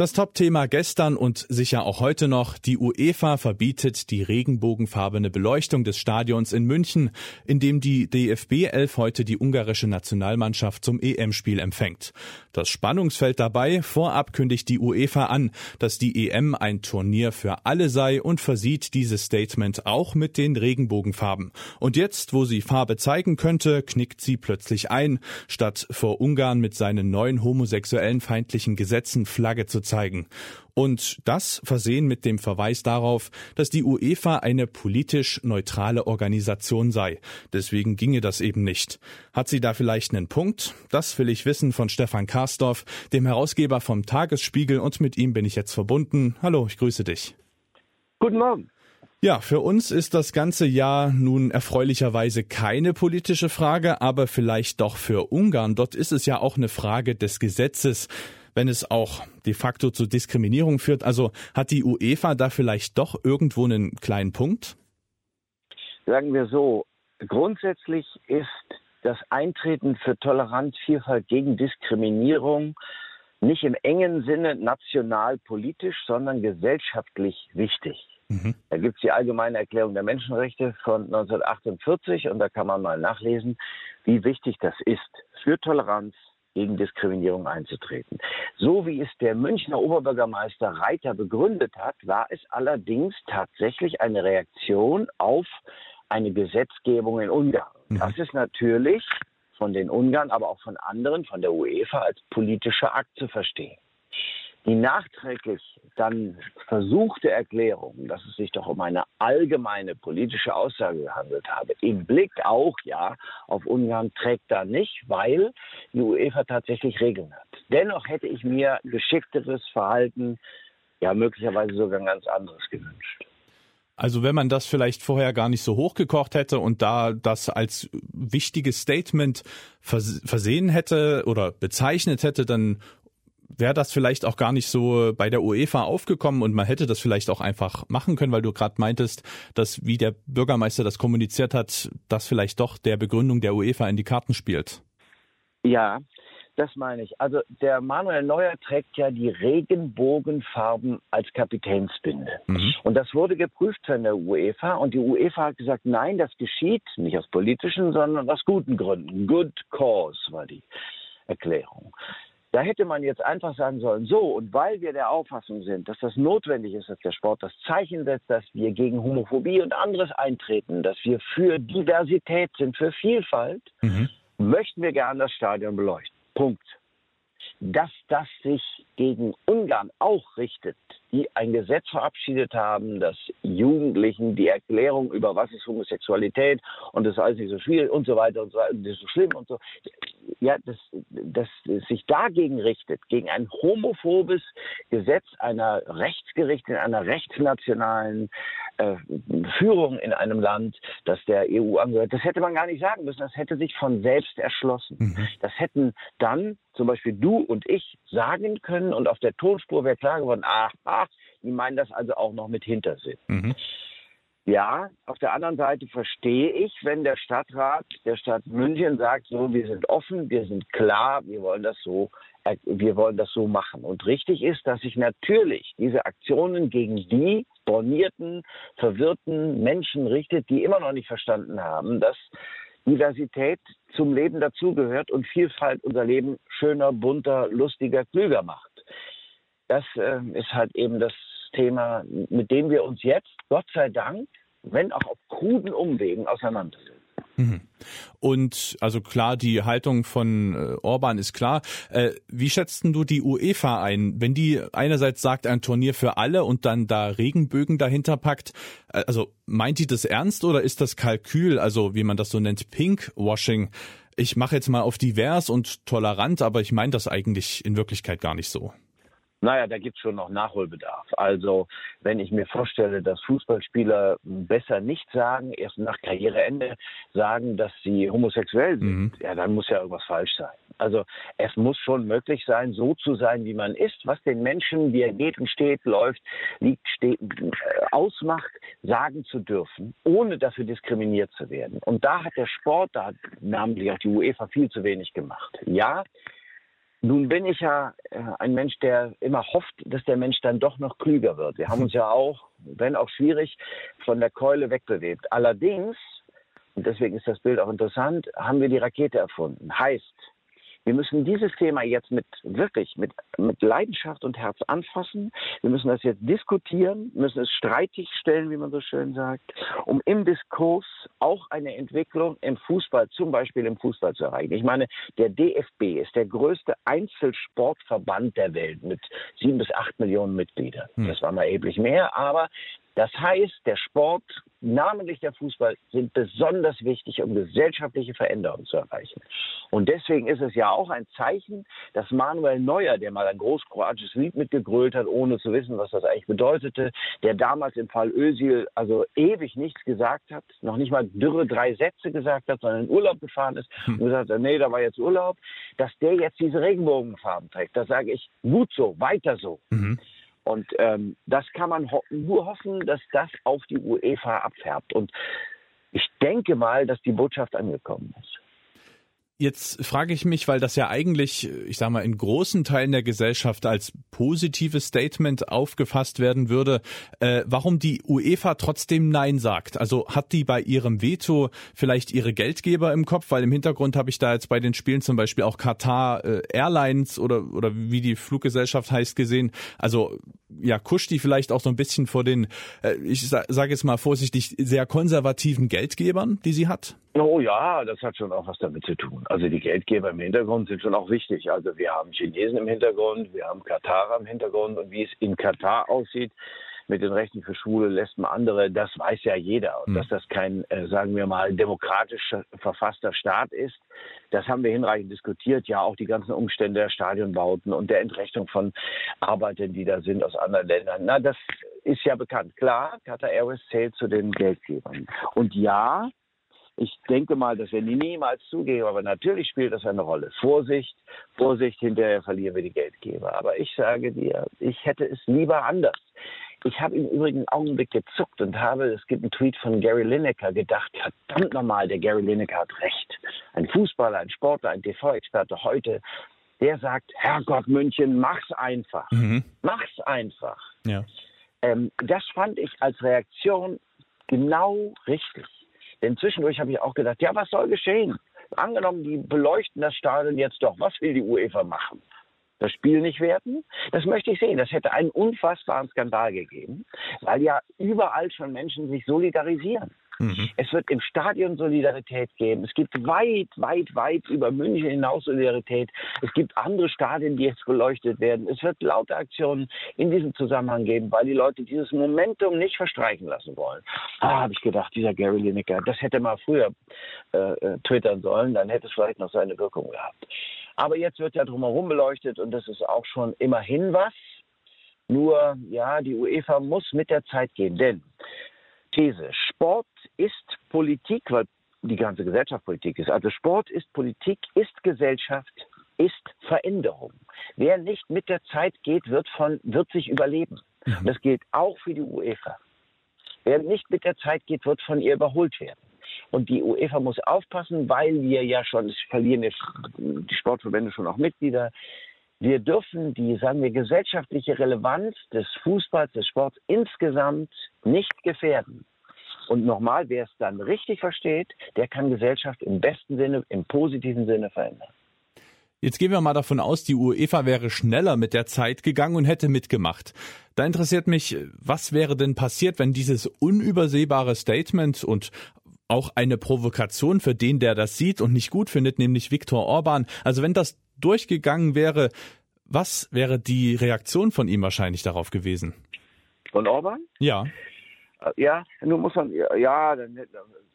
Das Top-Thema gestern und sicher auch heute noch. Die UEFA verbietet die regenbogenfarbene Beleuchtung des Stadions in München, in dem die DFB 11 heute die ungarische Nationalmannschaft zum EM-Spiel empfängt. Das Spannungsfeld dabei, vorab kündigt die UEFA an, dass die EM ein Turnier für alle sei und versieht dieses Statement auch mit den Regenbogenfarben. Und jetzt, wo sie Farbe zeigen könnte, knickt sie plötzlich ein, statt vor Ungarn mit seinen neuen homosexuellen feindlichen Gesetzen Flagge zu zeigen. Und das versehen mit dem Verweis darauf, dass die UEFA eine politisch neutrale Organisation sei. Deswegen ginge das eben nicht. Hat sie da vielleicht einen Punkt? Das will ich wissen von Stefan Karsdorf, dem Herausgeber vom Tagesspiegel und mit ihm bin ich jetzt verbunden. Hallo, ich grüße dich. Guten Morgen. Ja, für uns ist das ganze Jahr nun erfreulicherweise keine politische Frage, aber vielleicht doch für Ungarn. Dort ist es ja auch eine Frage des Gesetzes wenn es auch de facto zu Diskriminierung führt. Also hat die UEFA da vielleicht doch irgendwo einen kleinen Punkt? Sagen wir so, grundsätzlich ist das Eintreten für Toleranz, Vielfalt gegen Diskriminierung nicht im engen Sinne nationalpolitisch, sondern gesellschaftlich wichtig. Mhm. Da gibt es die Allgemeine Erklärung der Menschenrechte von 1948 und da kann man mal nachlesen, wie wichtig das ist für Toleranz, gegen Diskriminierung einzutreten. So wie es der Münchner Oberbürgermeister Reiter begründet hat, war es allerdings tatsächlich eine Reaktion auf eine Gesetzgebung in Ungarn. Mhm. Das ist natürlich von den Ungarn, aber auch von anderen, von der UEFA als politischer Akt zu verstehen die nachträglich dann versuchte Erklärung, dass es sich doch um eine allgemeine politische Aussage gehandelt habe, im Blick auch ja auf Ungarn trägt da nicht, weil die UEFA tatsächlich Regeln hat. Dennoch hätte ich mir geschickteres Verhalten, ja möglicherweise sogar ein ganz anderes gewünscht. Also wenn man das vielleicht vorher gar nicht so hochgekocht hätte und da das als wichtiges Statement versehen hätte oder bezeichnet hätte, dann wäre das vielleicht auch gar nicht so bei der UEFA aufgekommen und man hätte das vielleicht auch einfach machen können, weil du gerade meintest, dass wie der Bürgermeister das kommuniziert hat, das vielleicht doch der Begründung der UEFA in die Karten spielt. Ja, das meine ich. Also der Manuel Neuer trägt ja die Regenbogenfarben als Kapitänsbinde. Mhm. Und das wurde geprüft von der UEFA und die UEFA hat gesagt, nein, das geschieht nicht aus politischen, sondern aus guten Gründen. Good cause war die Erklärung. Da hätte man jetzt einfach sagen sollen, so, und weil wir der Auffassung sind, dass das notwendig ist, dass der Sport das Zeichen setzt, dass wir gegen Homophobie und anderes eintreten, dass wir für Diversität sind, für Vielfalt, mhm. möchten wir gerne das Stadion beleuchten. Punkt. Dass das sich gegen Ungarn auch richtet, die ein Gesetz verabschiedet haben, dass Jugendlichen die Erklärung über was ist Homosexualität und das ist alles nicht so schwierig und so weiter und so weiter, das ist so schlimm und so ja, das, das sich dagegen richtet, gegen ein homophobes Gesetz einer Rechtsgericht in einer rechtsnationalen äh, Führung in einem Land, das der EU angehört, das hätte man gar nicht sagen müssen. Das hätte sich von selbst erschlossen. Mhm. Das hätten dann zum Beispiel du und ich sagen können und auf der Tonspur wäre klar geworden, ach, ach, die meinen das also auch noch mit Hintersinn. Mhm. Ja, auf der anderen Seite verstehe ich, wenn der Stadtrat der Stadt München sagt, so, wir sind offen, wir sind klar, wir wollen das so, äh, wir wollen das so machen. Und richtig ist, dass sich natürlich diese Aktionen gegen die bornierten, verwirrten Menschen richtet, die immer noch nicht verstanden haben, dass Diversität zum Leben dazugehört und Vielfalt unser Leben schöner, bunter, lustiger, klüger macht. Das äh, ist halt eben das Thema, mit dem wir uns jetzt, Gott sei Dank, wenn auch auf kruden Umwegen auseinandersetzen. Mhm. Und also klar, die Haltung von äh, Orban ist klar. Äh, wie schätzt du die UEFA ein, wenn die einerseits sagt, ein Turnier für alle und dann da Regenbögen dahinter packt? Äh, also meint die das ernst oder ist das Kalkül, also wie man das so nennt, Pinkwashing? Ich mache jetzt mal auf divers und tolerant, aber ich meine das eigentlich in Wirklichkeit gar nicht so. Naja, da gibt es schon noch Nachholbedarf. Also wenn ich mir vorstelle, dass Fußballspieler besser nicht sagen, erst nach Karriereende sagen, dass sie homosexuell sind, mhm. ja, dann muss ja irgendwas falsch sein. Also es muss schon möglich sein, so zu sein, wie man ist, was den Menschen, wie er geht und steht, läuft, liegt, steht, ausmacht, sagen zu dürfen, ohne dafür diskriminiert zu werden. Und da hat der Sport, da hat namentlich auch die UEFA viel zu wenig gemacht. Ja, Nun bin ich ja äh, ein Mensch, der immer hofft, dass der Mensch dann doch noch klüger wird. Wir haben uns ja auch, wenn auch schwierig, von der Keule wegbewegt. Allerdings, und deswegen ist das Bild auch interessant, haben wir die Rakete erfunden. Heißt, wir müssen dieses Thema jetzt mit wirklich mit, mit Leidenschaft und Herz anfassen. Wir müssen das jetzt diskutieren, müssen es streitig stellen, wie man so schön sagt, um im Diskurs auch eine Entwicklung im Fußball, zum Beispiel im Fußball zu erreichen. Ich meine, der DFB ist der größte Einzelsportverband der Welt mit sieben bis acht Millionen Mitgliedern. Hm. Das war mal erheblich mehr, aber das heißt, der Sport, namentlich der Fußball, sind besonders wichtig, um gesellschaftliche Veränderungen zu erreichen. Und deswegen ist es ja auch ein Zeichen, dass Manuel Neuer, der mal ein großkroatisches Lied mitgegrölt hat, ohne zu wissen, was das eigentlich bedeutete, der damals im Fall Özil also ewig nichts gesagt hat, noch nicht mal dürre drei Sätze gesagt hat, sondern in Urlaub gefahren ist hm. und gesagt hat, nee, da war jetzt Urlaub, dass der jetzt diese Regenbogenfarben trägt. Das sage ich, gut so, weiter so. Mhm. Und ähm, das kann man ho nur hoffen, dass das auf die UEFA abfärbt. Und ich denke mal, dass die Botschaft angekommen ist. Jetzt frage ich mich, weil das ja eigentlich, ich sage mal, in großen Teilen der Gesellschaft als positives Statement aufgefasst werden würde, äh, warum die UEFA trotzdem Nein sagt. Also hat die bei ihrem Veto vielleicht ihre Geldgeber im Kopf? Weil im Hintergrund habe ich da jetzt bei den Spielen zum Beispiel auch Qatar äh, Airlines oder, oder wie die Fluggesellschaft heißt gesehen. Also ja, kuscht die vielleicht auch so ein bisschen vor den, äh, ich sage jetzt mal vorsichtig, sehr konservativen Geldgebern, die sie hat? Oh ja, das hat schon auch was damit zu tun. Also die Geldgeber im Hintergrund sind schon auch wichtig. Also wir haben Chinesen im Hintergrund, wir haben Katarer im Hintergrund und wie es in Katar aussieht mit den Rechten für Schwule, Lesben, andere, das weiß ja jeder. Und mhm. dass das kein, äh, sagen wir mal, demokratisch verfasster Staat ist, das haben wir hinreichend diskutiert. Ja, auch die ganzen Umstände der Stadionbauten und der Entrechtung von Arbeitern, die da sind aus anderen Ländern. Na, das ist ja bekannt. Klar, Qatar Airways zählt zu den Geldgebern. Und ja, ich denke mal, dass wir niemals zugeben, aber natürlich spielt das eine Rolle. Vorsicht, Vorsicht, hinterher verlieren wir die Geldgeber. Aber ich sage dir, ich hätte es lieber anders. Ich habe im Übrigen einen Augenblick gezuckt und habe, es gibt einen Tweet von Gary Lineker, gedacht, verdammt nochmal, der Gary Lineker hat recht. Ein Fußballer, ein Sportler, ein TV-Experte heute, der sagt, Herrgott München, mach's einfach. Mhm. Mach's einfach. Ja. Ähm, das fand ich als Reaktion genau richtig. Denn zwischendurch habe ich auch gedacht, ja, was soll geschehen? Angenommen, die beleuchten das Stadion jetzt doch. Was will die UEFA machen? Das Spiel nicht werten? Das möchte ich sehen. Das hätte einen unfassbaren Skandal gegeben, weil ja überall schon Menschen sich solidarisieren. Mhm. Es wird im Stadion Solidarität geben. Es gibt weit, weit, weit über München hinaus Solidarität. Es gibt andere Stadien, die jetzt beleuchtet werden. Es wird laute Aktionen in diesem Zusammenhang geben, weil die Leute dieses Momentum nicht verstreichen lassen wollen. Ah, habe ich gedacht, dieser Gary Lineker, das hätte mal früher äh, äh, twittern sollen, dann hätte es vielleicht noch seine Wirkung gehabt. Aber jetzt wird ja drumherum beleuchtet und das ist auch schon immerhin was. Nur, ja, die UEFA muss mit der Zeit gehen, denn These. Sport ist Politik, weil die ganze Gesellschaft Politik ist. Also Sport ist Politik, ist Gesellschaft, ist Veränderung. Wer nicht mit der Zeit geht, wird, von, wird sich überleben. Mhm. Das gilt auch für die UEFA. Wer nicht mit der Zeit geht, wird von ihr überholt werden. Und die UEFA muss aufpassen, weil wir ja schon, es verlieren jetzt die Sportverbände schon auch Mitglieder, wir dürfen die, sagen wir, gesellschaftliche Relevanz des Fußballs, des Sports insgesamt nicht gefährden. Und nochmal, wer es dann richtig versteht, der kann Gesellschaft im besten Sinne, im positiven Sinne verändern. Jetzt gehen wir mal davon aus, die UEFA wäre schneller mit der Zeit gegangen und hätte mitgemacht. Da interessiert mich, was wäre denn passiert, wenn dieses unübersehbare Statement und auch eine Provokation für den, der das sieht und nicht gut findet, nämlich Viktor Orban, also wenn das durchgegangen wäre, was wäre die Reaktion von ihm wahrscheinlich darauf gewesen? Von Orban? Ja. Äh, ja, nun muss man, ja, dann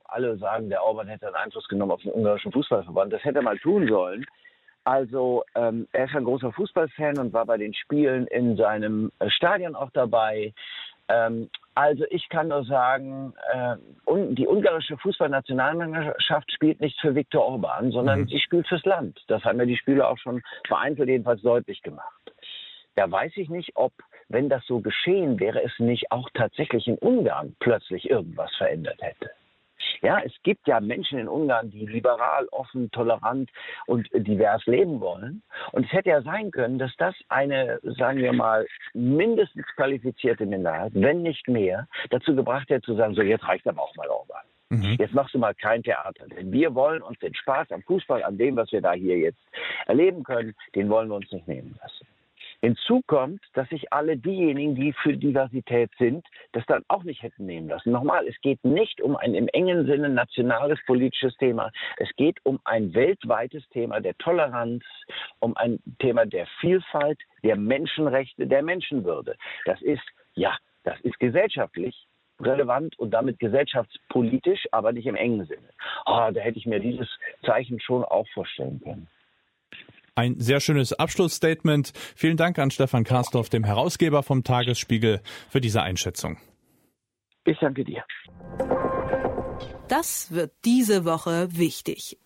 alle sagen, der Orban hätte einen Einfluss genommen auf den ungarischen Fußballverband. Das hätte er mal tun sollen. Also ähm, er ist ein großer Fußballfan und war bei den Spielen in seinem äh, Stadion auch dabei. Ähm, also ich kann nur sagen, äh, un die ungarische Fußballnationalmannschaft spielt nicht für Viktor Orban, sondern mhm. sie spielt fürs Land. Das haben ja die Spieler auch schon vereinzelt jedenfalls deutlich gemacht. Da weiß ich nicht, ob, wenn das so geschehen wäre, es nicht auch tatsächlich in Ungarn plötzlich irgendwas verändert hätte. Ja, es gibt ja Menschen in Ungarn, die liberal, offen, tolerant und divers leben wollen. Und es hätte ja sein können, dass das eine, sagen wir mal, mindestens qualifizierte Minderheit, wenn nicht mehr, dazu gebracht hätte zu sagen, so jetzt reicht aber auch mal Orban. Mhm. Jetzt machst du mal kein Theater. Denn wir wollen uns den Spaß am Fußball, an dem, was wir da hier jetzt erleben können, den wollen wir uns nicht nehmen lassen. Hinzu kommt, dass sich alle diejenigen, die für Diversität sind, das dann auch nicht hätten nehmen lassen. Nochmal, es geht nicht um ein im engen Sinne nationales politisches Thema. Es geht um ein weltweites Thema der Toleranz, um ein Thema der Vielfalt, der Menschenrechte, der Menschenwürde. Das ist, ja, das ist gesellschaftlich relevant und damit gesellschaftspolitisch, aber nicht im engen Sinne. Oh, da hätte ich mir dieses Zeichen schon auch vorstellen können. Ein sehr schönes Abschlussstatement. Vielen Dank an Stefan Karsdorf, dem Herausgeber vom Tagesspiegel, für diese Einschätzung. Ich danke dir. Das wird diese Woche wichtig.